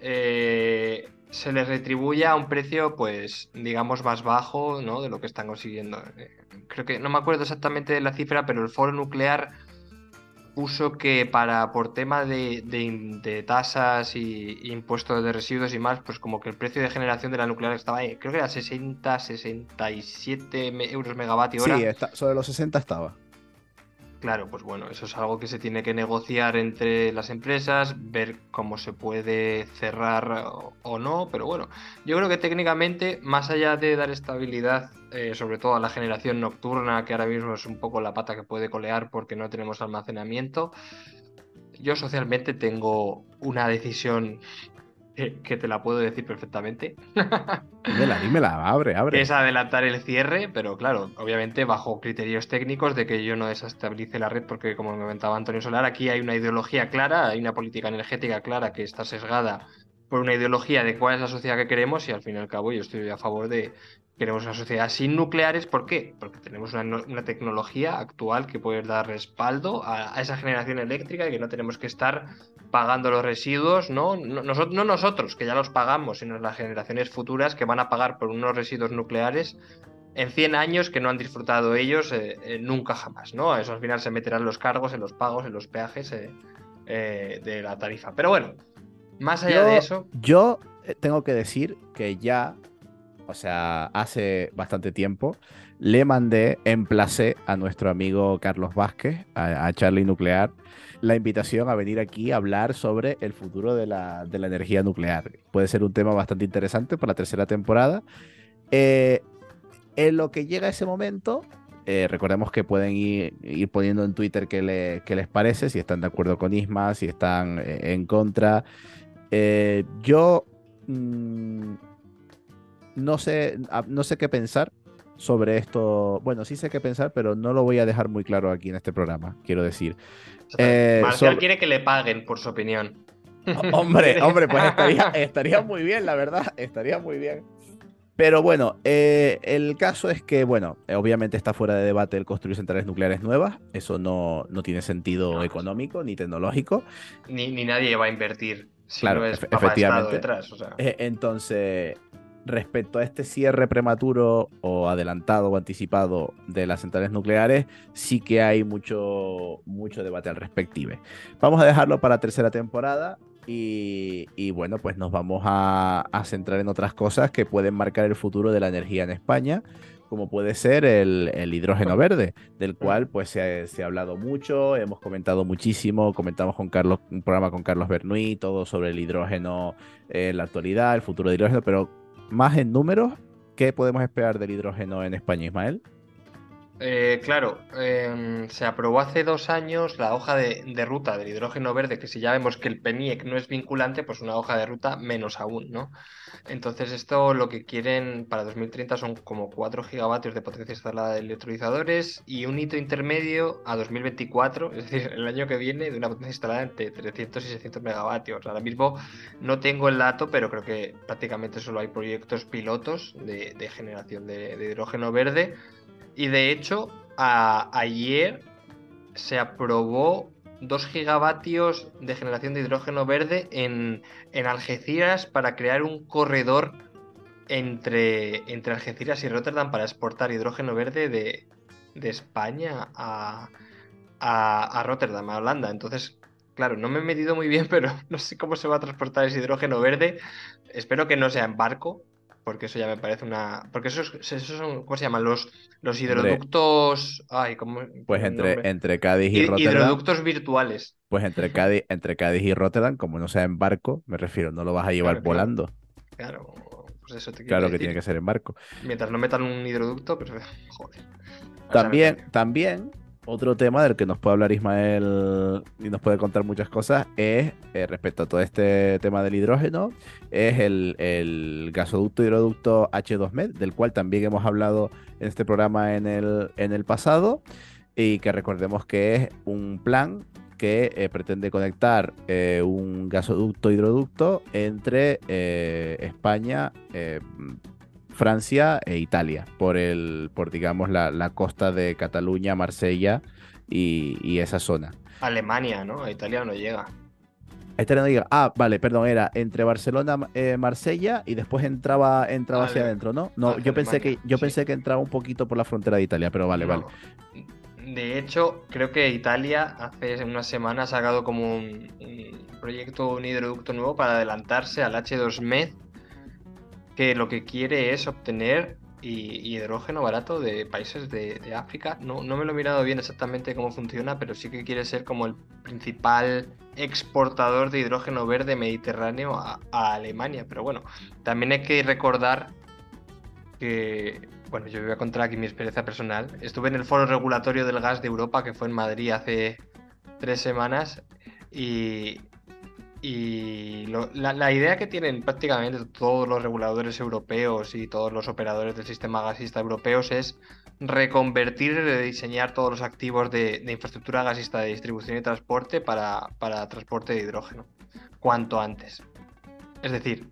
eh, se les retribuye a un precio, pues, digamos, más bajo, ¿no? De lo que están consiguiendo. Eh, Creo que no me acuerdo exactamente de la cifra, pero el foro nuclear puso que para por tema de, de tasas y, impuestos de residuos y más, pues como que el precio de generación de la nuclear estaba ahí, creo que era 60, 67 me- euros megavatio hora. Sí, está, sobre los 60 estaba. Claro, pues bueno, eso es algo que se tiene que negociar entre las empresas, ver cómo se puede cerrar o, no, pero bueno, yo creo que técnicamente, más allá de dar estabilidad, eh, sobre todo a la generación nocturna, que ahora mismo es un poco la pata que puede colear porque no tenemos almacenamiento, yo socialmente tengo una decisión que, que te la puedo decir perfectamente. Dímela, dímela, abre, abre. es adelantar el cierre, pero claro, obviamente bajo criterios técnicos de que yo no desestabilice la red, porque como me comentaba Antonio Solar, aquí hay una ideología clara, hay una política energética clara que está sesgada por una ideología de cuál es la sociedad que queremos y al fin y al cabo yo estoy a favor de queremos una sociedad sin nucleares. ¿Por qué? Porque tenemos una, no- una tecnología actual que puede dar respaldo a, a esa generación eléctrica y que no tenemos que estar pagando los residuos, ¿no? No, nosotros, no nosotros, que ya los pagamos, sino las generaciones futuras que van a pagar por unos residuos nucleares en 100 años que no han disfrutado ellos eh, eh, nunca jamás, ¿no? Eso al final se meterán los cargos, en los pagos, en los peajes eh, de la tarifa. Pero bueno, más allá Yo- de eso, Yo tengo que decir que ya, o sea, hace bastante tiempo, le mandé, emplacé a nuestro amigo Carlos Vázquez, a, Charlie Nuclear, la invitación a venir aquí a hablar sobre el futuro de la, de la energía nuclear. Puede ser un tema bastante interesante para la tercera temporada. Eh, en lo que llega ese momento, eh, recordemos que pueden ir, ir poniendo en Twitter qué, le- qué les parece, si están de acuerdo con Isma, si están eh, en contra. Eh, yo mm, no sé, no sé qué pensar sobre esto. Bueno, sí sé qué pensar, pero no lo voy a dejar muy claro aquí en este programa, quiero decir. Eh, Marcial sobre- quiere que le paguen por su opinión. Hombre, hombre, pues estaría, estaría muy bien, la verdad, estaría muy bien. Pero bueno, eh, el caso es que, bueno, eh, obviamente está fuera de debate el construir centrales nucleares nuevas. Eso no, no tiene sentido No. económico ni tecnológico. Ni, ni nadie va a invertir si Claro, no es efe- efectivamente. detrás. O sea. Eh, entonces, respecto a este cierre prematuro o adelantado o anticipado de las centrales nucleares, sí que hay mucho, mucho debate al respecto. Vamos a dejarlo para tercera temporada y, bueno, pues nos vamos a, centrar en otras cosas que pueden marcar el futuro de la energía en España como puede ser el, hidrógeno verde, del cual pues se ha, hablado mucho, hemos comentado muchísimo, comentamos con Carlos, un programa con Carlos Bernuy, todo sobre el hidrógeno en la actualidad, el futuro del hidrógeno, pero más en números, ¿qué podemos esperar del hidrógeno en España, Ismael? Eh, claro, em, se aprobó hace dos años la hoja de, ruta del hidrógeno verde, que si ya vemos que el PENIEC no es vinculante, pues una hoja de ruta menos aún, ¿no? Entonces esto lo que quieren para 2030 son como 4 gigavatios de potencia instalada de electrolizadores y un hito intermedio a 2024, es decir, el año que viene, de una potencia instalada entre 300 y 600 megavatios. Ahora mismo no tengo el dato, pero creo que prácticamente solo hay proyectos pilotos de, generación de hidrógeno verde. Y de hecho, ayer se aprobó 2 gigavatios de generación de hidrógeno verde en, en Algeciras para crear un corredor entre, entre Algeciras y Rotterdam para exportar hidrógeno verde de, de España a, a, a Rotterdam, a Holanda. Entonces, claro, no me he metido muy bien, pero no sé cómo se va a transportar ese hidrógeno verde. Espero que no sea en barco, porque eso ya me parece una. Porque esos, esos son, ¿cómo se llaman? Los, los hidroductos. Ay, ¿cómo? Pues entre, entre Cádiz y Hid- Rotterdam, Hidroductos virtuales. pues entre Cádiz, entre Cádiz y Rotterdam, como no sea en barco, me refiero, no lo vas a llevar Claro, volando. Claro, pues eso te Claro que decir. tiene que ser en barco. Mientras no metan un hidroducto, pues joder. También, también, otro tema del que nos puede hablar Ismael y nos puede contar muchas cosas es, eh, respecto a todo este tema del hidrógeno, es el, gasoducto hidroducto H2Med, del cual también hemos hablado en este programa en el, pasado, y que recordemos que es un plan que eh, pretende conectar eh, un gasoducto hidroducto entre España, Francia e Italia, por el, por digamos la, la costa de Cataluña, Marsella y, y esa zona. Alemania, ¿no? A Italia no llega. A Italia no llega- Ah, vale, perdón, era entre Barcelona, eh, Marsella y después entraba, entraba hacia adentro, ¿no? No, yo pensé que yo sí. pensé que entraba un poquito por la frontera de Italia, pero vale, vale. De hecho, creo que Italia hace unas semanas ha sacado como un, un proyecto, un hidroducto nuevo para adelantarse al H2Med, que lo que quiere es obtener hi- hidrógeno barato de países de, África. No, no me lo he mirado bien exactamente cómo funciona, pero sí que quiere ser como el principal exportador de hidrógeno verde mediterráneo a Alemania. Pero bueno, también hay que recordar que, bueno, yo voy a contar aquí mi experiencia personal. Estuve en el Foro Regulatorio del Gas de Europa, que fue en Madrid hace tres semanas, y Y la, idea que tienen prácticamente todos los reguladores europeos y todos los operadores del sistema gasista europeos es reconvertir y rediseñar todos los activos de, de infraestructura gasista de distribución y transporte para, para transporte de hidrógeno, cuanto antes. Es decir,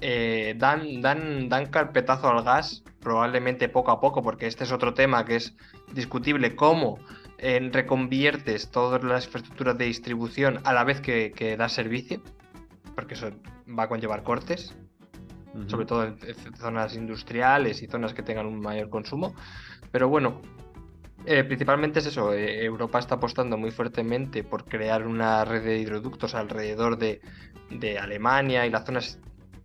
eh, dan, dan, dan carpetazo al gas, probablemente poco a poco, porque este es otro tema que es discutible, cómo eh, reconviertes todas las infraestructuras de distribución a la vez que, que das servicio, porque eso va a conllevar cortes, sobre todo en en zonas industriales y zonas que tengan un mayor consumo. Pero bueno, eh, principalmente es eso, eh, Europa está apostando muy fuertemente por crear una red de hidroductos alrededor de, de Alemania y las zonas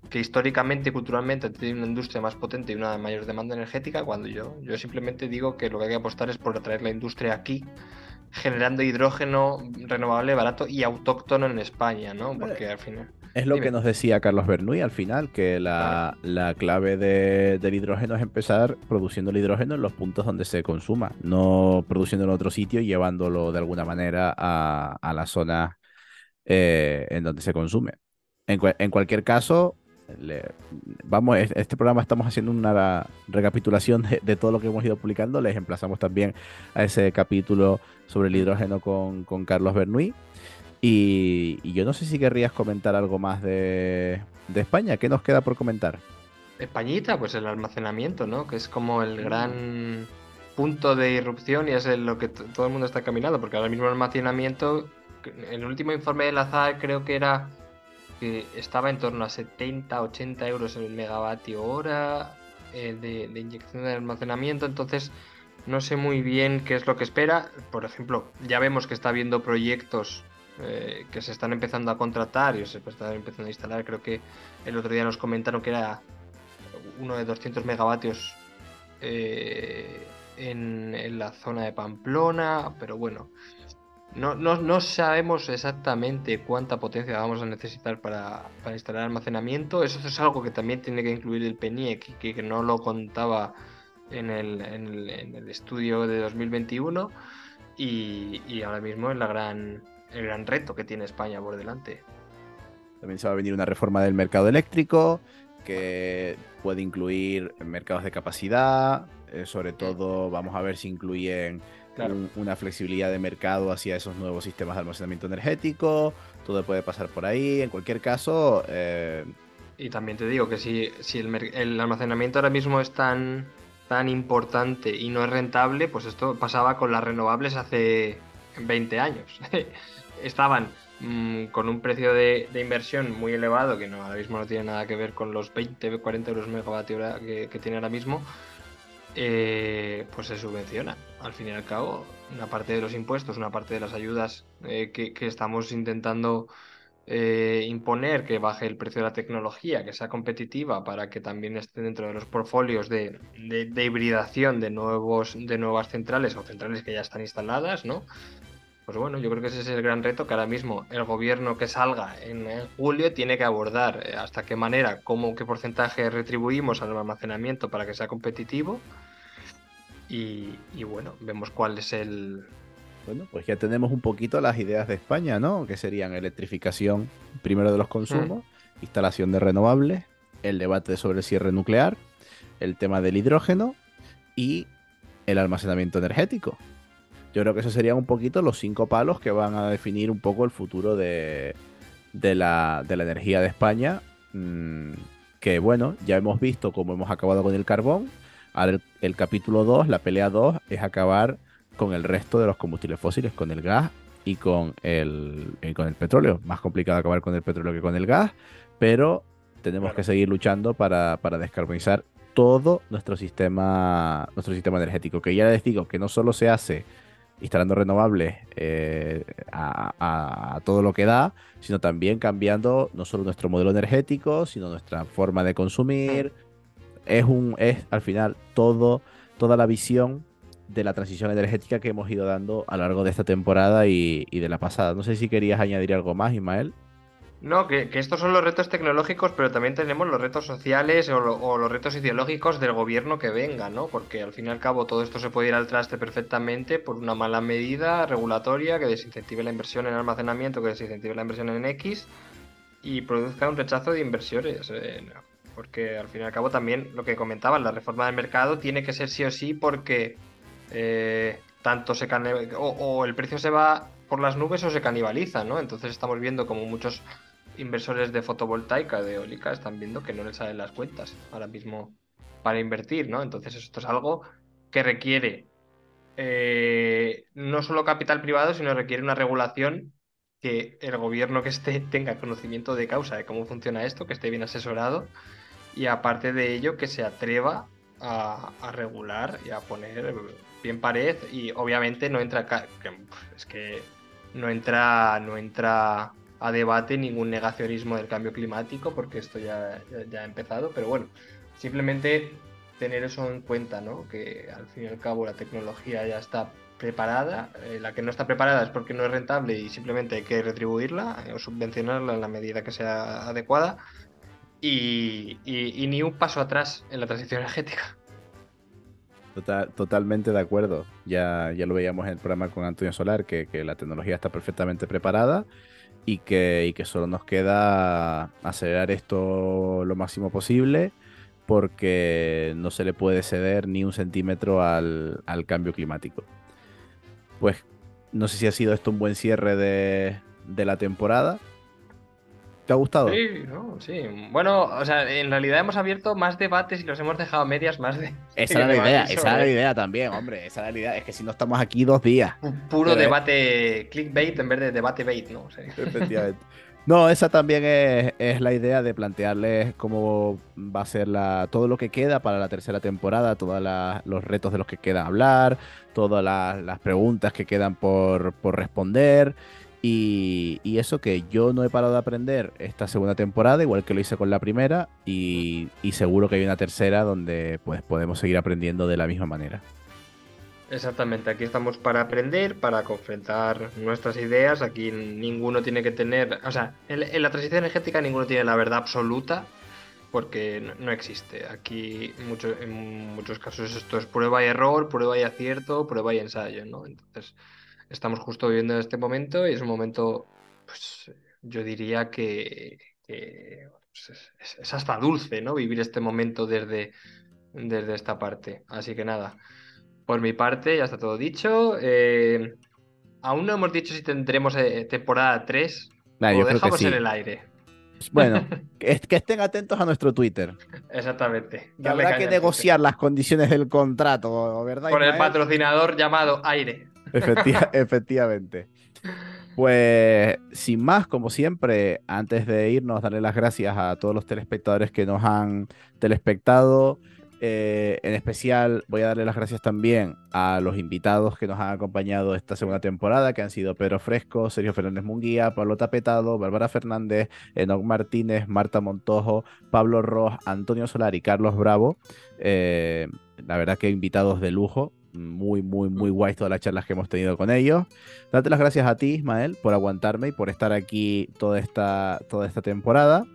que históricamente y culturalmente tienen una industria más potente y una mayor demanda energética, cuando yo, yo simplemente digo que lo que hay que apostar es por atraer la industria aquí, generando hidrógeno renovable, barato y autóctono en España, ¿no? Porque al final... Es lo Dime. que nos decía Carlos Bernuy al final, que la, la clave de- del hidrógeno es empezar produciendo el hidrógeno en los puntos donde se consuma, no produciéndolo en otro sitio y llevándolo de alguna manera a, a la zona eh, en donde se consume. En cualquier caso, vamos, es- este programa estamos haciendo una recapitulación de, todo lo que hemos ido publicando. Les emplazamos también a ese capítulo sobre el hidrógeno con, Carlos Bernuy. Y, y yo no sé si querrías comentar algo más de, España. ¿Qué nos queda por comentar? Españita, pues el almacenamiento, ¿no? Que es como el gran punto de irrupción y es en lo que todo el mundo está caminando, porque ahora mismo el almacenamiento, en el último informe de la ZAR creo que era que estaba en torno a 70, 80 euros el megavatio hora eh, de, inyección de almacenamiento, entonces no sé muy bien qué es lo que espera. Por ejemplo, ya vemos que está habiendo proyectos eh, que se están empezando a contratar y se están empezando a instalar. Creo que el otro día nos comentaron que era uno de 200 megavatios eh, en la zona de Pamplona, pero bueno, no, no, no sabemos exactamente cuánta potencia vamos a necesitar para, para instalar almacenamiento. Eso es algo que también tiene que incluir el PENIEC, que, que no lo contaba en el, en el, en el estudio de 2021 y, y ahora mismo es la gran, el gran reto que tiene España por delante. También se va a venir una reforma del mercado eléctrico que puede incluir mercados de capacidad. eh, sobre todo, vamos a ver si incluyen Claro. un- una flexibilidad de mercado hacia esos nuevos sistemas de almacenamiento energético. Todo puede pasar por ahí. En cualquier caso, eh, Y también te digo que si, si el, el almacenamiento ahora mismo es tan, tan importante y no es rentable, pues esto pasaba con las renovables hace 20 años. Estaban mm, con un precio de, de inversión muy elevado, que no, ahora mismo no tiene nada que ver con los 20, 40 euros megavatio hora que, que tiene ahora mismo, eh, pues se subvenciona. Al fin y al cabo, una parte de los impuestos, una parte de las ayudas eh, que, estamos intentando eh, imponer que baje el precio de la tecnología, que sea competitiva para que también esté dentro de los portfolios de, de- hibridación de, nuevos, de nuevas centrales o centrales que ya están instaladas, ¿no? Pues bueno, yo creo que ese es el gran reto que ahora mismo el gobierno que salga en, en julio tiene que abordar eh, hasta qué manera, cómo, qué porcentaje retribuimos al almacenamiento para que sea competitivo. Y, y bueno, vemos cuál es el, bueno, pues ya tenemos un poquito las ideas de España, ¿no? Que serían electrificación primero de los consumos, instalación de renovables, el debate sobre el cierre nuclear, el tema del hidrógeno y el almacenamiento energético. Yo creo que esos serían un poquito los cinco palos que van a definir un poco el futuro de, de la, de la energía de España. mm, que bueno, ya hemos visto cómo hemos acabado con el carbón. Ahora el, el capítulo 2, la pelea 2, es acabar con el resto de los combustibles fósiles, con el gas y con el, y con el petróleo. Más complicado acabar con el petróleo que con el gas, pero tenemos Claro. que seguir luchando para, para descarbonizar todo nuestro sistema, nuestro sistema energético. Que ya les digo que no solo se hace instalando renovables eh, a, a- a todo lo que da, sino también cambiando no solo nuestro modelo energético, sino nuestra forma de consumir. Es un, es al final todo, toda la visión de la transición energética que hemos ido dando a lo largo de esta temporada y, y de la pasada. No sé si querías añadir algo más, Ismael. No, que, estos son los retos tecnológicos, pero también tenemos los retos sociales o, lo- o los retos ideológicos del gobierno que venga, ¿no? Porque al fin y al cabo todo esto se puede ir al traste perfectamente por una mala medida regulatoria que desincentive la inversión en almacenamiento, que desincentive la inversión en X y produzca un rechazo de inversores. eh, no. Porque al fin y al cabo también lo que comentaban, la reforma del mercado tiene que ser sí o sí porque eh, tanto se o, o el precio se va por las nubes o se canibaliza, ¿no? Entonces estamos viendo como muchos inversores de fotovoltaica, de eólica, están viendo que no les salen las cuentas ahora mismo para invertir, ¿no? Entonces esto es algo que requiere eh, no solo capital privado, sino requiere una regulación que el gobierno que esté tenga conocimiento de causa de cómo funciona esto, que esté bien asesorado y aparte de ello que se atreva a, regular y a poner bien pared y obviamente no entra es que no entra no entra a debate ningún negacionismo del cambio climático porque esto ya, ha empezado pero bueno simplemente tener eso en cuenta no que al fin y al cabo la tecnología ya está preparada eh, la que no está preparada es porque no es rentable y simplemente hay que retribuirla o subvencionarla en la medida que sea adecuada y, y- ni un paso atrás en la transición energética Total- totalmente de acuerdo. Ya, ya lo veíamos en el programa con Antonio Solar, que, la tecnología está perfectamente preparada y que, solo nos queda acelerar esto lo máximo posible porque no se le puede ceder ni un centímetro al, cambio climático. Pues no sé si ha sido esto un buen cierre de la temporada. ¿Te ha gustado? Sí, no, sí. Bueno, o sea, en realidad hemos abierto más debates y los hemos dejado a medias más de. Esa era la idea, esa era la idea también, hombre. Esa era la idea. Es que si no estamos aquí dos días. pu- Puro Pero- debate clickbait en vez de debate bait, ¿no? Sí. Efectivamente. No, esa también es, es la idea de plantearles cómo va a ser la, todo lo que queda para la tercera temporada, todos los retos de los que queda hablar, todas las, las preguntas que quedan por, por responder. Y, eso que yo no he parado de aprender esta segunda temporada, igual que lo hice con la primera, y, seguro que hay una tercera donde pues podemos seguir aprendiendo de la misma manera. Exactamente, aquí estamos para aprender, para confrontar nuestras ideas. Aquí ninguno tiene que tener. O sea, en, la transición energética ninguno tiene la verdad absoluta, porque no, no existe. Aquí mucho, en muchos casos esto es prueba y error, prueba y acierto, prueba y ensayo, ¿no? Entonces, estamos justo viviendo este momento y es un momento, pues yo diría que, que, pues, es, hasta dulce, ¿no? Vivir este momento desde, desde esta parte. Así que nada. Por mi parte, ya está todo dicho. Eh, aún no hemos dicho si tendremos eh, temporada 3 Nah, o dejamos sí. en el aire. Bueno, que, que estén atentos a nuestro Twitter. Exactamente. Habrá que negociar las condiciones del contrato, ¿verdad? Con el patrocinador llamado Aire. Efecti- efectivamente. Pues sin más, como siempre, antes de irnos, darle las gracias a todos los telespectadores que nos han telespectado. Eh, en especial voy a darle las gracias también a los invitados que nos han acompañado esta segunda temporada, que han sido Pedro Fresco, Sergio Fernández Munguía, Pablo Tapetado, Bárbara Fernández, Enoc Martínez, Marta Montojo, Pablo Ross, Antonio Solar y Carlos Bravo. Eh, la verdad que invitados de lujo, muy, muy, muy guays todas las charlas que hemos tenido con ellos. Darte las gracias a ti, Ismael, por aguantarme y por estar aquí toda esta, toda esta temporada.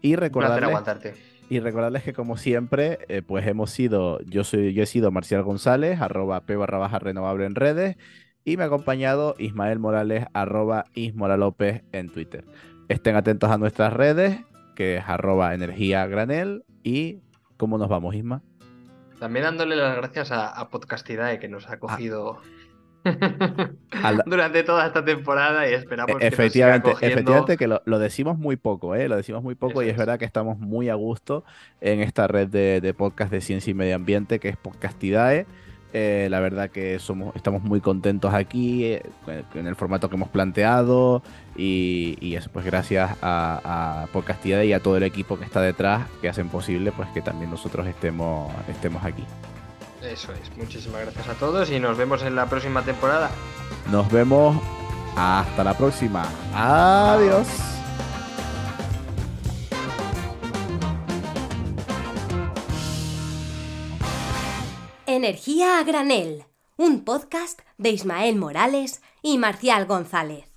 Y recordarles, aguantarte. y recordarles que como siempre, eh, pues hemos sido, yo soy, yo he sido Marcial González, arroba p barra baja renovable en redes, y me ha acompañado Ismael Morales, arroba ismoralopez en Twitter. Estén atentos a nuestras redes, que es arroba energía granel, y ¿cómo nos vamos, Isma? También dándole las gracias a, a Podcastidae que Ah. nos ha cogido Al- durante toda esta temporada y esperamos que nos siga Efectivamente, efectivamente que lo, lo decimos muy poco, ¿eh? Lo decimos muy poco Eso y es es. verdad que estamos muy a gusto en esta red de, de podcast de ciencia y medio ambiente que es Podcastidae. Eh, la verdad que somos, estamos muy contentos aquí eh, en el formato que hemos planteado y, y eso pues gracias a, a Podcastidae y a todo el equipo que está detrás que hacen posible pues que también nosotros estemos, estemos aquí. Eso es. Muchísimas gracias a todos y nos vemos en la próxima temporada. Nos vemos hasta la próxima. Adiós. Energía a granel, un podcast de Ismael Morales y Marcial González.